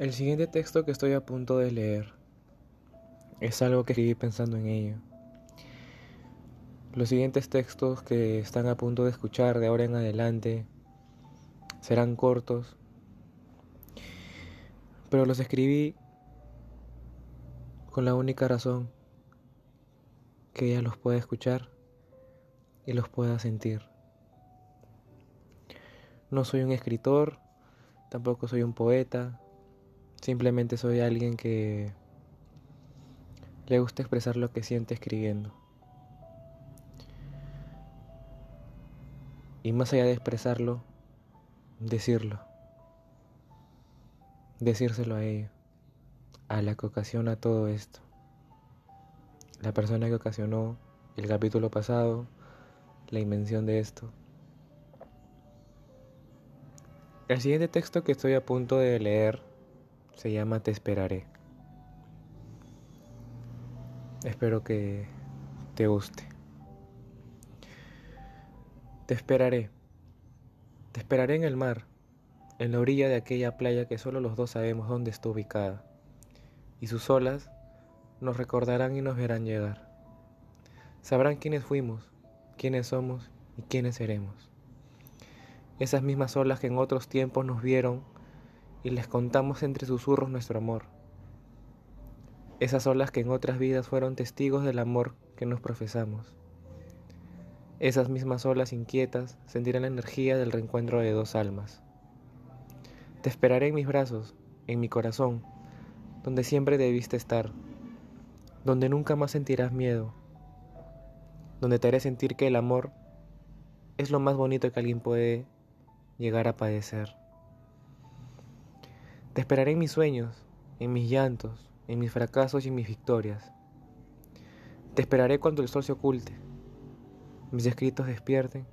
El siguiente texto que estoy a punto de leer es algo que escribí pensando en ello. Los siguientes textos que están a punto de escuchar de ahora en adelante serán cortos, pero los escribí con la única razón que ella los pueda escuchar y los pueda sentir. No soy un escritor, tampoco soy un poeta, Simplemente soy alguien que le gusta expresar lo que siente escribiendo. Y más allá de expresarlo, decirlo. Decírselo a ella, a la que ocasiona todo esto. La persona que ocasionó el capítulo pasado, la invención de esto. El siguiente texto que estoy a punto de leer se llama Te esperaré. Espero que te guste. Te esperaré. Te esperaré en el mar, en la orilla de aquella playa que solo los dos sabemos dónde está ubicada. Y sus olas nos recordarán y nos verán llegar. Sabrán quiénes fuimos, quiénes somos y quiénes seremos. Esas mismas olas que en otros tiempos nos vieron y les contamos entre susurros nuestro amor. Esas olas que en otras vidas fueron testigos del amor que nos profesamos. Esas mismas olas inquietas sentirán la energía del reencuentro de dos almas. Te esperaré en mis brazos, en mi corazón, donde siempre debiste estar, donde nunca más sentirás miedo, donde te haré sentir que el amor es lo más bonito que alguien puede llegar a padecer. Te esperaré en mis sueños, en mis llantos, en mis fracasos y en mis victorias. Te esperaré cuando el sol se oculte, mis escritos despierten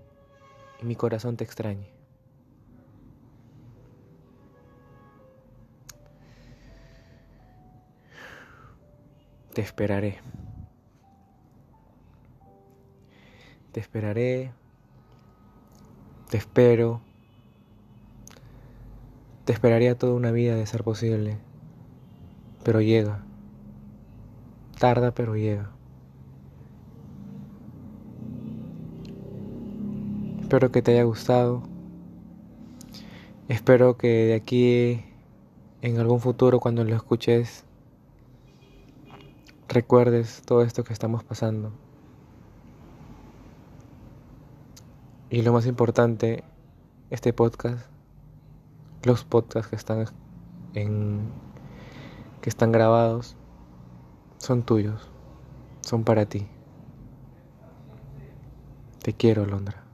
y mi corazón te extrañe. Te esperaré. Te esperaré. Te espero. Te esperaría toda una vida de ser posible, pero llega. Tarda, pero llega. Espero que te haya gustado. Espero que de aquí en algún futuro cuando lo escuches recuerdes todo esto que estamos pasando. Y lo más importante, este podcast los podcasts que están en que están grabados son tuyos, son para ti. Te quiero, Londra.